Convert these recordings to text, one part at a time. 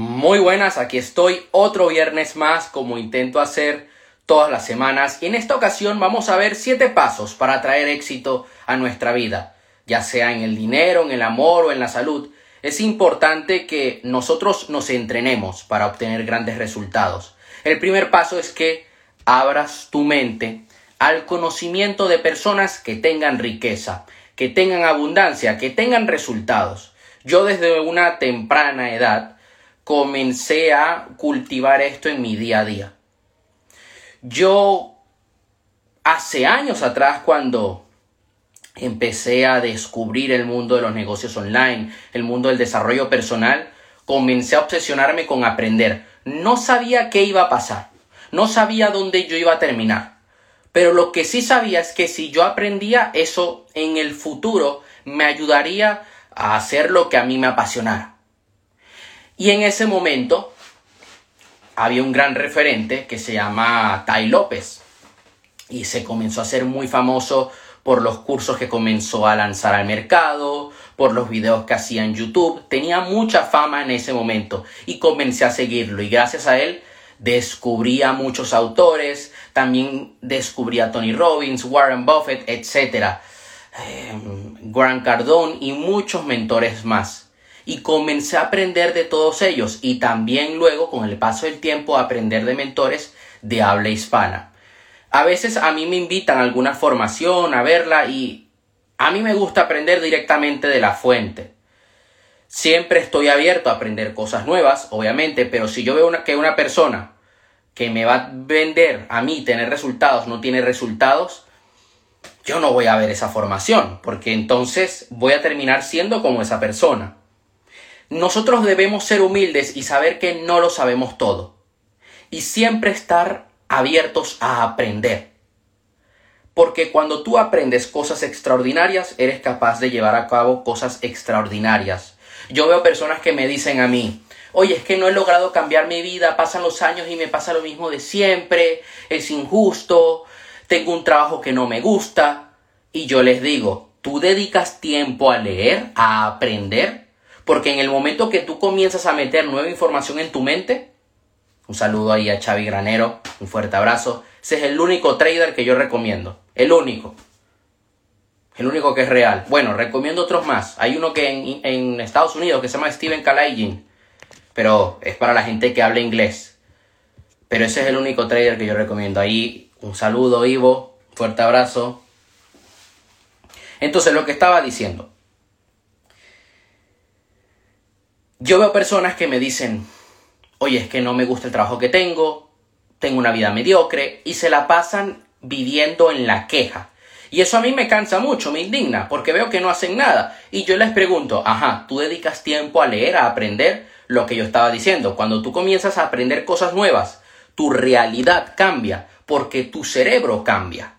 Muy buenas, aquí estoy otro viernes más como intento hacer todas las semanas y en esta ocasión vamos a ver siete pasos para traer éxito a nuestra vida, ya sea en el dinero, en el amor o en la salud. Es importante que nosotros nos entrenemos para obtener grandes resultados. El primer paso es que abras tu mente al conocimiento de personas que tengan riqueza, que tengan abundancia, que tengan resultados. Yo desde una temprana edad comencé a cultivar esto en mi día a día. Yo hace años atrás cuando empecé a descubrir el mundo de los negocios online, el mundo del desarrollo personal, comencé a obsesionarme con aprender. No sabía qué iba a pasar, no sabía dónde yo iba a terminar, pero lo que sí sabía es que si yo aprendía eso en el futuro me ayudaría a hacer lo que a mí me apasionara. Y en ese momento había un gran referente que se llama Tai López y se comenzó a hacer muy famoso por los cursos que comenzó a lanzar al mercado, por los videos que hacía en YouTube. Tenía mucha fama en ese momento y comencé a seguirlo y gracias a él descubrí a muchos autores, también descubrí a Tony Robbins, Warren Buffett, etc. Eh, Grant Cardone y muchos mentores más. Y comencé a aprender de todos ellos y también luego con el paso del tiempo a aprender de mentores de habla hispana. A veces a mí me invitan a alguna formación a verla y a mí me gusta aprender directamente de la fuente. Siempre estoy abierto a aprender cosas nuevas, obviamente, pero si yo veo que una persona que me va a vender a mí tener resultados no tiene resultados, yo no voy a ver esa formación, porque entonces voy a terminar siendo como esa persona. Nosotros debemos ser humildes y saber que no lo sabemos todo. Y siempre estar abiertos a aprender. Porque cuando tú aprendes cosas extraordinarias, eres capaz de llevar a cabo cosas extraordinarias. Yo veo personas que me dicen a mí, oye, es que no he logrado cambiar mi vida, pasan los años y me pasa lo mismo de siempre, es injusto, tengo un trabajo que no me gusta. Y yo les digo, ¿tú dedicas tiempo a leer, a aprender? Porque en el momento que tú comienzas a meter nueva información en tu mente, un saludo ahí a Xavi Granero, un fuerte abrazo, ese es el único trader que yo recomiendo, el único. El único que es real. Bueno, recomiendo otros más. Hay uno que en, Estados Unidos que se llama Steven Kalaygin pero es para la gente que habla inglés. Pero ese es el único trader que yo recomiendo. Ahí un saludo, Ivo, fuerte abrazo. Entonces, lo que estaba diciendo. Yo veo personas que me dicen, oye, es que no me gusta el trabajo que tengo, tengo una vida mediocre, y se la pasan viviendo en la queja. Y eso a mí me cansa mucho, me indigna, porque veo que no hacen nada. Y yo les pregunto, ajá, ¿tú dedicas tiempo a leer, a aprender? lo que yo estaba diciendo. Cuando tú comienzas a aprender cosas nuevas, tu realidad cambia porque tu cerebro cambia.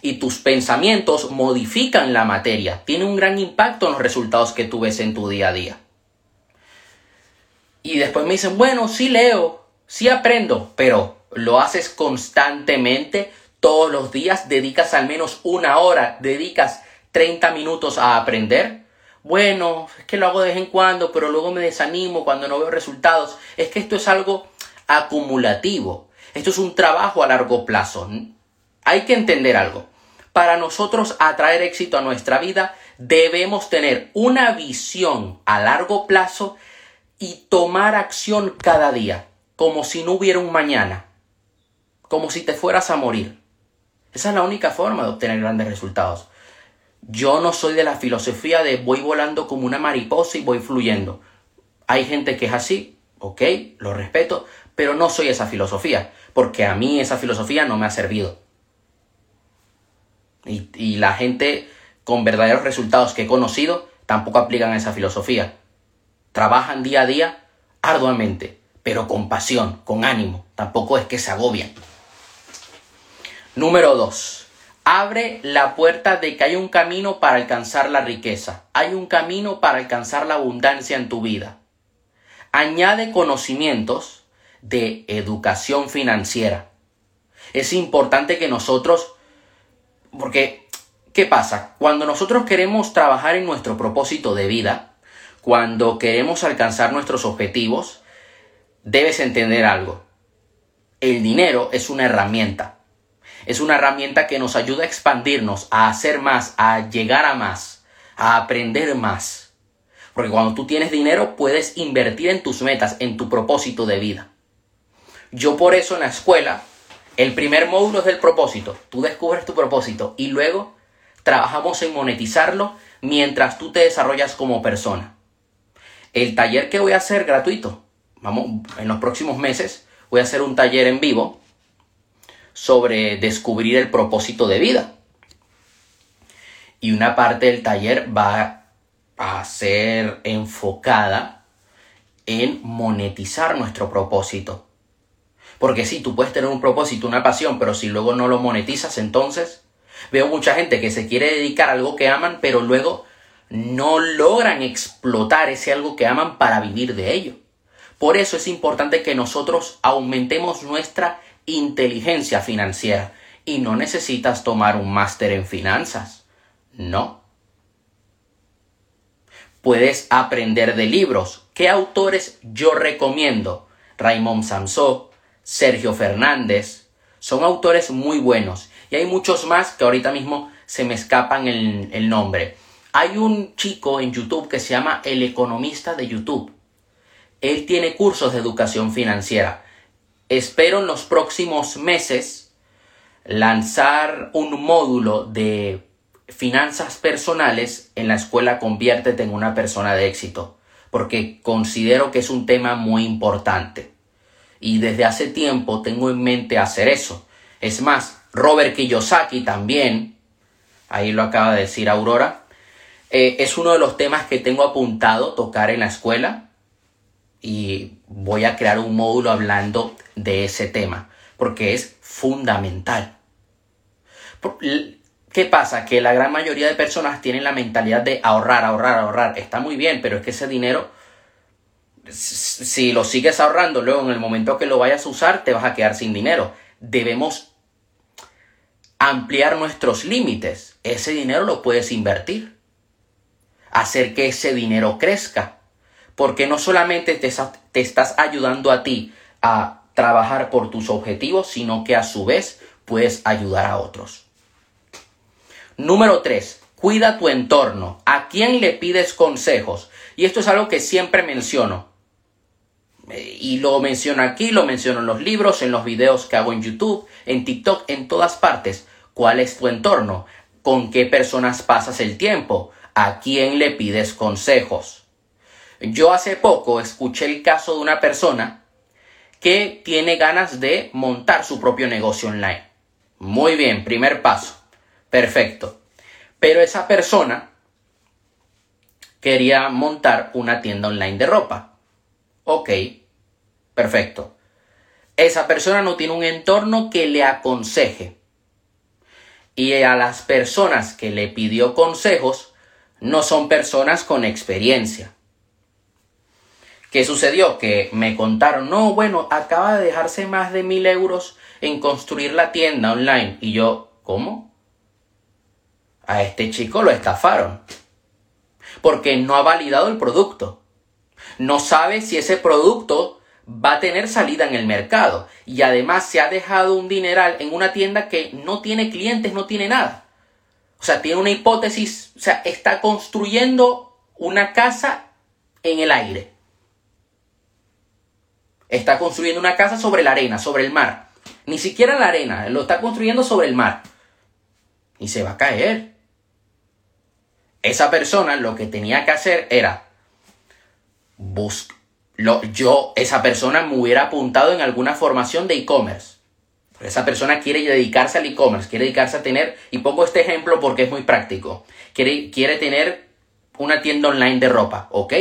Y tus pensamientos modifican la materia. Tiene un gran impacto en los resultados que tú ves en tu día a día. Y después me dicen, bueno, sí leo, sí aprendo, pero lo haces constantemente, todos los días, dedicas al menos una hora, dedicas 30 minutos a aprender bueno, es que lo hago de vez en cuando, pero luego me desanimo cuando no veo resultados. Es que esto es algo acumulativo. Esto es un trabajo a largo plazo. Hay que entender algo. Para nosotros atraer éxito a nuestra vida, debemos tener una visión a largo plazo y tomar acción cada día, como si no hubiera un mañana, como si te fueras a morir. Esa es la única forma de obtener grandes resultados. Yo no soy de la filosofía de voy volando como una mariposa y voy fluyendo. Hay gente que es así, ok, lo respeto, pero no soy esa filosofía, porque a mí esa filosofía no me ha servido. Y, la gente con verdaderos resultados que he conocido tampoco aplican esa filosofía. Trabajan día a día arduamente, pero con pasión, con ánimo. Tampoco es que se agobian. Número 2 abre la puerta de que hay un camino para alcanzar la riqueza, hay un camino para alcanzar la abundancia en tu vida. Añade conocimientos de educación financiera. Es importante que nosotros, porque, ¿qué pasa? Cuando nosotros queremos trabajar en nuestro propósito de vida, cuando queremos alcanzar nuestros objetivos, debes entender algo. El dinero es una herramienta. Es una herramienta que nos ayuda a expandirnos, a hacer más, a llegar a más, a aprender más. Porque cuando tú tienes dinero puedes invertir en tus metas, en tu propósito de vida. Yo por eso en la escuela, el primer módulo es del propósito. Tú descubres tu propósito y luego trabajamos en monetizarlo mientras tú te desarrollas como persona. El taller que voy a hacer gratuito, vamos, en los próximos meses voy a hacer un taller en vivo sobre descubrir el propósito de vida. Y una parte del taller va a ser enfocada en monetizar nuestro propósito. Porque si tú puedes tener un propósito, una pasión, pero si luego no lo monetizas, entonces veo mucha gente que se quiere dedicar a algo que aman, pero luego no logran explotar ese algo que aman para vivir de ello. Por eso es importante que nosotros aumentemos nuestra inteligencia financiera y no necesitas tomar un máster en finanzas. No. Puedes aprender de libros. ¿Qué autores yo recomiendo? Raymond Samson, Sergio Fernández. Son autores muy buenos. Y hay muchos más que ahorita mismo se me escapan el nombre. Hay un chico en YouTube que se llama El Economista de YouTube. Él tiene cursos de educación financiera. Espero en los próximos meses lanzar un módulo de finanzas personales en la escuela Conviértete en una persona de éxito, porque considero que es un tema muy importante. Y desde hace tiempo tengo en mente hacer eso. Es más, Robert Kiyosaki también, ahí lo acaba de decir Aurora, eh, es uno de los temas que tengo apuntado tocar en la escuela y voy a crear un módulo hablando de ese tema, porque es fundamental. ¿Qué pasa? Que la gran mayoría de personas tienen la mentalidad de ahorrar, ahorrar, ahorrar. Está muy bien, pero es que ese dinero, si lo sigues ahorrando, luego en el momento que lo vayas a usar, te vas a quedar sin dinero. Debemos ampliar nuestros límites. Ese dinero lo puedes invertir. Hacer que ese dinero crezca porque no solamente te, estás ayudando a ti a trabajar por tus objetivos, sino que a su vez puedes ayudar a otros. Número 3. Cuida tu entorno. ¿A quién le pides consejos? Y esto es algo que siempre menciono. Eh, y lo menciono aquí, lo menciono en los libros, en los videos que hago en YouTube, en TikTok, en todas partes. ¿Cuál es tu entorno? ¿Con qué personas pasas el tiempo? ¿A quién le pides consejos? Yo hace poco escuché el caso de una persona que tiene ganas de montar su propio negocio online. Muy bien, primer paso. Perfecto. Pero esa persona quería montar una tienda online de ropa. Ok, perfecto. Esa persona no tiene un entorno que le aconseje. Y a las personas que le pidió consejos no son personas con experiencia. ¿Qué sucedió? Que me contaron, no, bueno, acaba de dejarse más de mil euros en construir la tienda online. Y yo, ¿cómo? A este chico lo estafaron. Porque no ha validado el producto. No sabe si ese producto va a tener salida en el mercado. Y además se ha dejado un dineral en una tienda que no tiene clientes, no tiene nada. O sea, tiene una hipótesis, o sea, está construyendo una casa en el aire. Está construyendo una casa sobre la arena, sobre el mar. Ni siquiera la arena, lo está construyendo sobre el mar. Y se va a caer. Esa persona lo que tenía que hacer era lo, yo, esa persona me hubiera apuntado en alguna formación de e-commerce. Esa persona quiere dedicarse al e-commerce, quiere dedicarse a tener, y pongo este ejemplo porque es muy práctico, quiere, quiere tener una tienda online de ropa, ¿ok?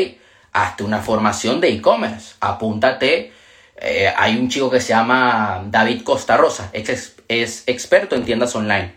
Hazte una formación de e-commerce, apúntate eh, hay un chico que se llama David Costa Rosa, es, es experto en tiendas online.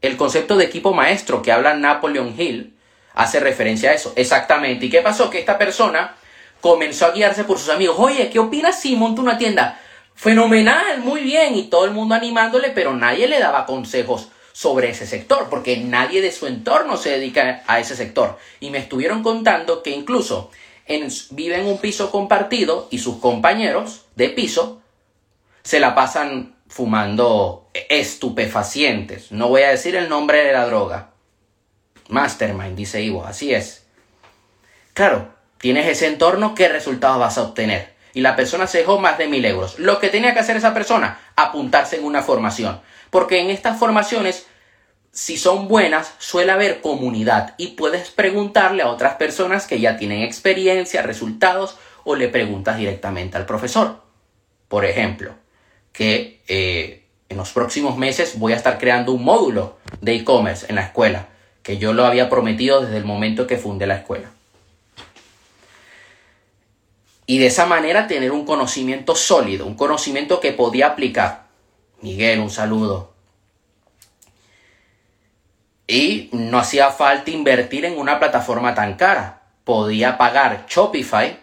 El concepto de equipo maestro que habla Napoleon Hill hace referencia a eso. Exactamente. ¿Y qué pasó? Que esta persona comenzó a guiarse por sus amigos. Oye, ¿qué opinas si monto una tienda? Fenomenal, muy bien. Y todo el mundo animándole, pero nadie le daba consejos sobre ese sector, porque nadie de su entorno se dedica a ese sector. Y me estuvieron contando que incluso en, vive en un piso compartido y sus compañeros de piso se la pasan fumando estupefacientes. No voy a decir el nombre de la droga. Mastermind, dice Ivo, así es. Claro, tienes ese entorno, ¿qué resultados vas a obtener? Y la persona se dejó más de mil euros. Lo que tenía que hacer esa persona, apuntarse en una formación. Porque en estas formaciones, si son buenas, suele haber comunidad y puedes preguntarle a otras personas que ya tienen experiencia, resultados, o le preguntas directamente al profesor. Por ejemplo, que eh, en los próximos meses voy a estar creando un módulo de e-commerce en la escuela, que yo lo había prometido desde el momento que fundé la escuela. Y de esa manera tener un conocimiento sólido, un conocimiento que podía aplicar. Miguel, un saludo. Y no hacía falta invertir en una plataforma tan cara. Podía pagar Shopify,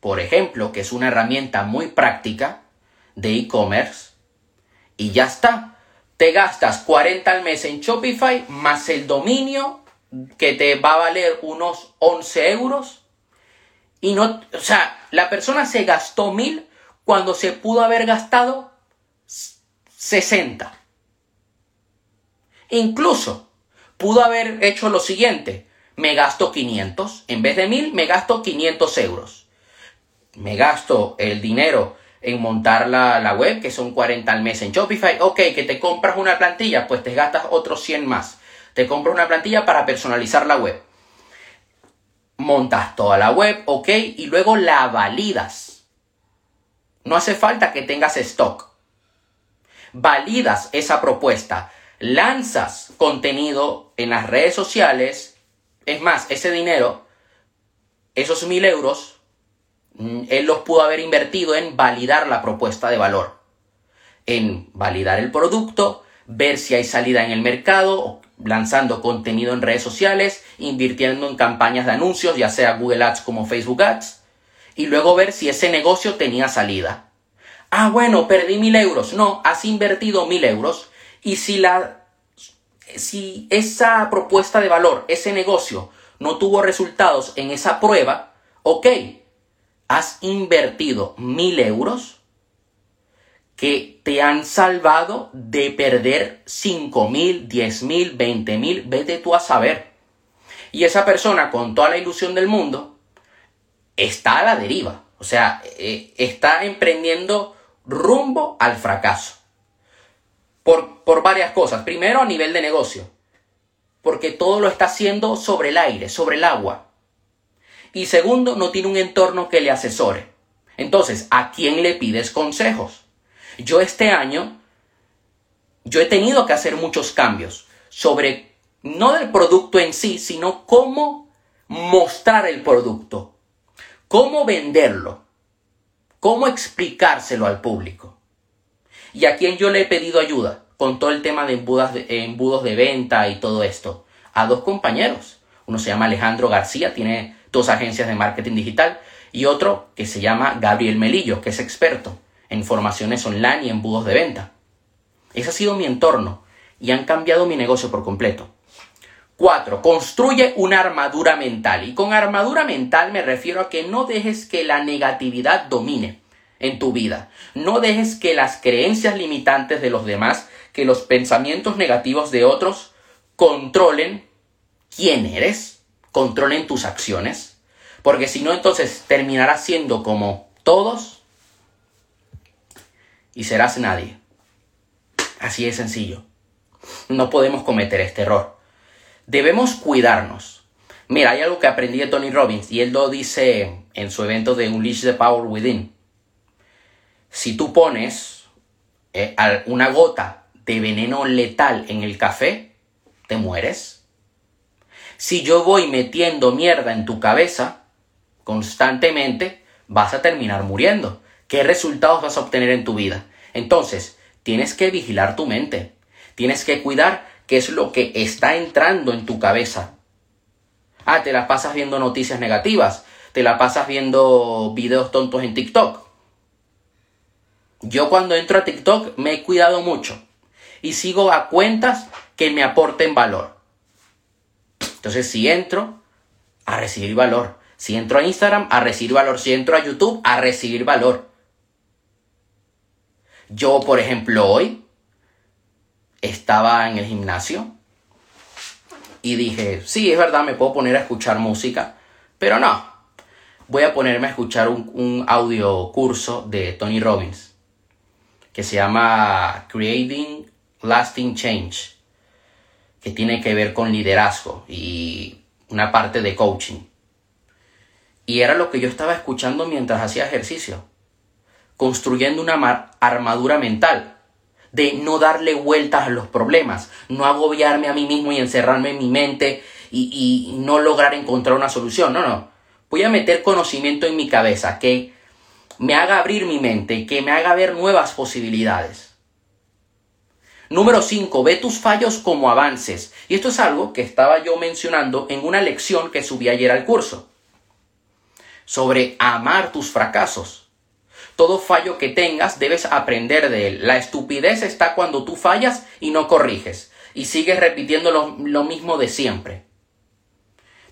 por ejemplo, que es una herramienta muy práctica de e-commerce, y ya está. Te gastas 40 al mes en Shopify más el dominio que te va a valer unos 11 euros. Y no, o sea, la persona se gastó mil cuando se pudo haber gastado 60. Incluso pudo haber hecho lo siguiente. Me gasto 500. En vez de 1000, me gasto 500 euros. Me gasto el dinero en montar la, web, que son 40 al mes en Shopify. Ok, que te compras una plantilla, pues te gastas otros 100 más. Te compras una plantilla para personalizar la web. Montas toda la web, ok, y luego la validas. No hace falta que tengas stock validas esa propuesta, lanzas contenido en las redes sociales, es más, ese dinero, esos mil euros, mm, él los pudo haber invertido en validar la propuesta de valor, en validar el producto, ver si hay salida en el mercado, lanzando contenido en redes sociales, invirtiendo en campañas de anuncios, ya sea Google Ads como Facebook Ads, y luego ver si ese negocio tenía salida. Ah, bueno, perdí mil euros. No, has invertido mil euros y si la, si esa propuesta de valor, ese negocio, no tuvo resultados en esa prueba, ok, has invertido mil euros que te han salvado de perder cinco mil, diez mil, veinte mil, vete tú a saber. Y esa persona con toda la ilusión del mundo está a la deriva. O sea, eh, está emprendiendo rumbo al fracaso. Por, por varias cosas. Primero, a nivel de negocio. Porque todo lo está haciendo sobre el aire, sobre el agua. Y segundo, no tiene un entorno que le asesore. Entonces, ¿a quién le pides consejos? Yo este año, yo he tenido que hacer muchos cambios sobre, no del producto en sí, sino cómo mostrar el producto, cómo venderlo, ¿Cómo explicárselo al público? ¿Y a quién yo le he pedido ayuda con todo el tema de de, embudos de venta y todo esto? A dos compañeros. Uno se llama Alejandro García, tiene dos agencias de marketing digital, y otro que se llama Gabriel Melillo, que es experto en formaciones online y embudos de venta. Ese ha sido mi entorno y han cambiado mi negocio por completo. 4. Construye una armadura mental. Y con armadura mental me refiero a que no dejes que la negatividad domine en tu vida. No dejes que las creencias limitantes de los demás, que los pensamientos negativos de otros controlen quién eres, controlen tus acciones. Porque si no, entonces terminarás siendo como todos y serás nadie. Así de sencillo. No podemos cometer este error. Debemos cuidarnos. Mira, hay algo que aprendí de Tony Robbins y él lo dice en su evento de Unleash the Power Within. Si tú pones eh, una gota de veneno letal en el café, te mueres. Si yo voy metiendo mierda en tu cabeza constantemente, vas a terminar muriendo. ¿Qué resultados vas a obtener en tu vida? Entonces, tienes que vigilar tu mente. Tienes que cuidar qué es lo que está entrando en tu cabeza. Ah, te la pasas viendo noticias negativas, te la pasas viendo videos tontos en TikTok. Yo cuando entro a TikTok me he cuidado mucho. y sigo a cuentas que me aporten valor. Entonces, si entro a recibir valor, si entro a Instagram, a recibir valor, si entro a YouTube, a recibir valor. Yo, por ejemplo, hoy estaba en el gimnasio y dije, sí, es verdad, me puedo poner a escuchar música, pero no, voy a ponerme a escuchar un, un audio curso de Tony Robbins que se llama Creating Lasting Change, que tiene que ver con liderazgo y una parte de coaching. Y era lo que yo estaba escuchando mientras hacía ejercicio, construyendo una armadura mental de no darle vueltas a los problemas, no agobiarme a mí mismo y encerrarme en mi mente y, no lograr encontrar una solución. No, no. Voy a meter conocimiento en mi cabeza que me haga abrir mi mente, que me haga ver nuevas posibilidades. Número 5. Ve tus fallos como avances. Y esto es algo que estaba yo mencionando en una lección que subí ayer al curso. Sobre amar tus fracasos. Todo fallo que tengas debes aprender de él. La estupidez está cuando tú fallas y no corriges. Y sigues repitiendo lo, lo mismo de siempre.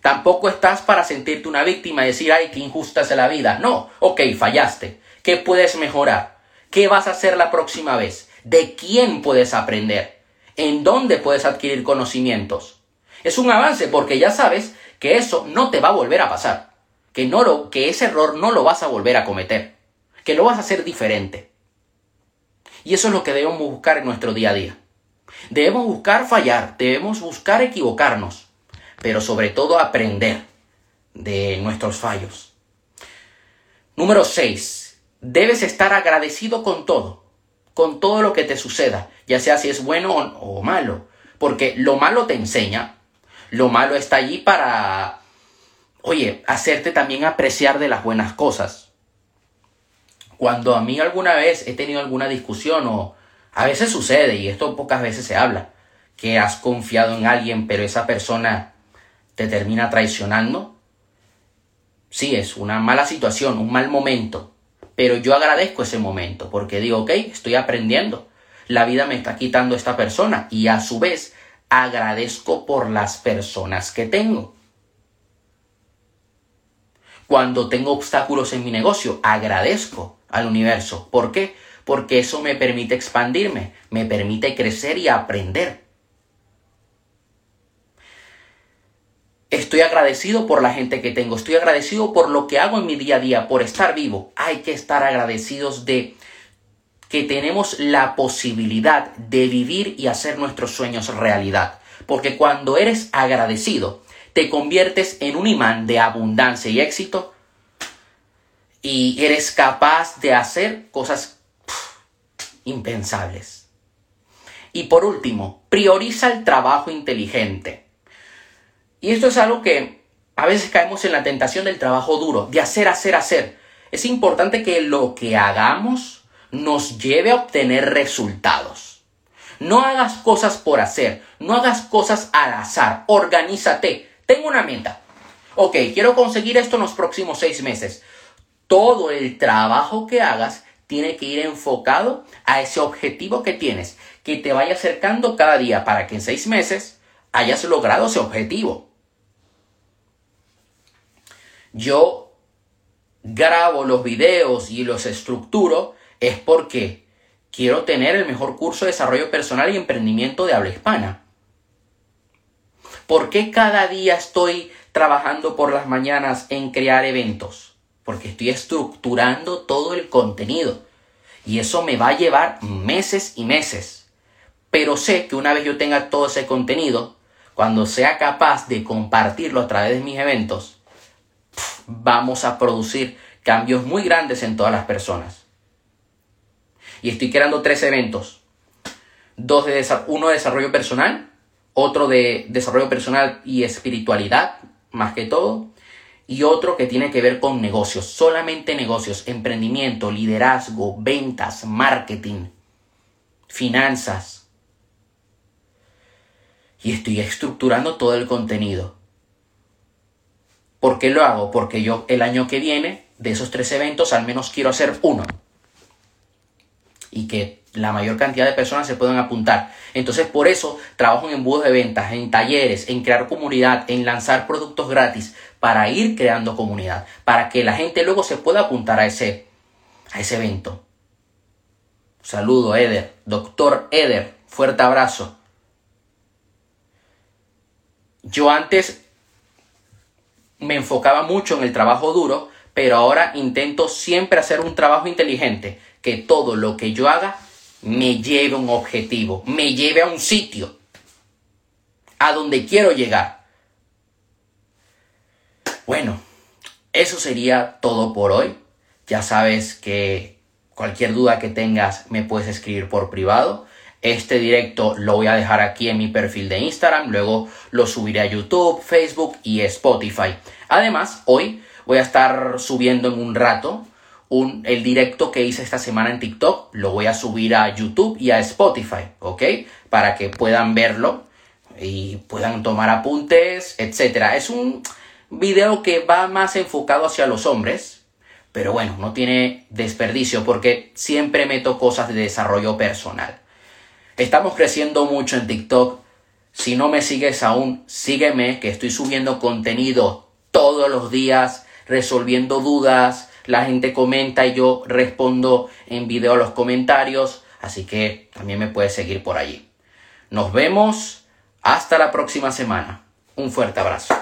Tampoco estás para sentirte una víctima y decir, ay, qué injusta es la vida. No, ok, fallaste. ¿Qué puedes mejorar? ¿Qué vas a hacer la próxima vez? ¿De quién puedes aprender? ¿En dónde puedes adquirir conocimientos? Es un avance porque ya sabes que eso no te va a volver a pasar. Que, no lo, que ese error no lo vas a volver a cometer. Que lo vas a hacer diferente. Y eso es lo que debemos buscar en nuestro día a día. Debemos buscar fallar, debemos buscar equivocarnos pero sobre todo aprender de nuestros fallos. Número 6. Debes estar agradecido con todo, con todo lo que te suceda, ya sea si es bueno o malo, porque lo malo te enseña, lo malo está allí para, oye, hacerte también apreciar de las buenas cosas. Cuando a mí alguna vez he tenido alguna discusión o a veces sucede, y esto pocas veces se habla, que has confiado en alguien, pero esa persona te termina traicionando, sí es una mala situación, un mal momento, pero yo agradezco ese momento porque digo, ok, estoy aprendiendo, la vida me está quitando esta persona y a su vez agradezco por las personas que tengo. Cuando tengo obstáculos en mi negocio, agradezco al universo. ¿Por qué? Porque eso me permite expandirme, me permite crecer y aprender. Estoy agradecido por la gente que tengo, estoy agradecido por lo que hago en mi día a día, por estar vivo. Hay que estar agradecidos de que tenemos la posibilidad de vivir y hacer nuestros sueños realidad. Porque cuando eres agradecido, te conviertes en un imán de abundancia y éxito y eres capaz de hacer cosas impensables. Y por último, prioriza el trabajo inteligente. Y esto es algo que a veces caemos en la tentación del trabajo duro, de hacer, hacer, hacer. Es importante que lo que hagamos nos lleve a obtener resultados. No hagas cosas por hacer, no hagas cosas al azar, organízate. Tengo una meta. Ok, quiero conseguir esto en los próximos seis meses. Todo el trabajo que hagas tiene que ir enfocado a ese objetivo que tienes, que te vaya acercando cada día para que en seis meses hayas logrado ese objetivo yo grabo los videos y los estructuro es porque quiero tener el mejor curso de desarrollo personal y emprendimiento de habla hispana. ¿Por qué cada día estoy trabajando por las mañanas en crear eventos? Porque estoy estructurando todo el contenido. Y eso me va a llevar meses y meses. Pero sé que una vez yo tenga todo ese contenido, cuando sea capaz de compartirlo a través de mis eventos, vamos a producir cambios muy grandes en todas las personas. Y estoy creando tres eventos. Dos de uno de desarrollo personal, otro de desarrollo personal y espiritualidad, más que todo, y otro que tiene que ver con negocios, solamente negocios, emprendimiento, liderazgo, ventas, marketing, finanzas. Y estoy estructurando todo el contenido. ¿Por qué lo hago? Porque yo el año que viene, de esos tres eventos, al menos quiero hacer uno. y que la mayor cantidad de personas se puedan apuntar. Entonces, por eso trabajo en embudos de ventas, en talleres, en crear comunidad, en lanzar productos gratis para ir creando comunidad, para que la gente luego se pueda apuntar a ese, a ese evento. Saludo, Eder. Doctor Eder, fuerte abrazo. Yo antes me enfocaba mucho en el trabajo duro, pero ahora intento siempre hacer un trabajo inteligente, que todo lo que yo haga me lleve a un objetivo, me lleve a un sitio, a donde quiero llegar. Bueno, eso sería todo por hoy. Ya sabes que cualquier duda que tengas me puedes escribir por privado. Este directo lo voy a dejar aquí en mi perfil de Instagram, luego lo subiré a YouTube, Facebook y Spotify. Además, hoy voy a estar subiendo en un rato el directo que hice esta semana en TikTok, lo voy a subir a YouTube y a Spotify, ¿ok? Para que puedan verlo y puedan tomar apuntes, etc. Es un video que va más enfocado hacia los hombres, pero bueno, no tiene desperdicio porque siempre meto cosas de desarrollo personal. Estamos creciendo mucho en TikTok. Si no me sigues aún, sígueme, que estoy subiendo contenido todos los días, resolviendo dudas. La gente comenta y yo respondo en video los comentarios. Así que también me puedes seguir por allí. Nos vemos hasta la próxima semana. Un fuerte abrazo.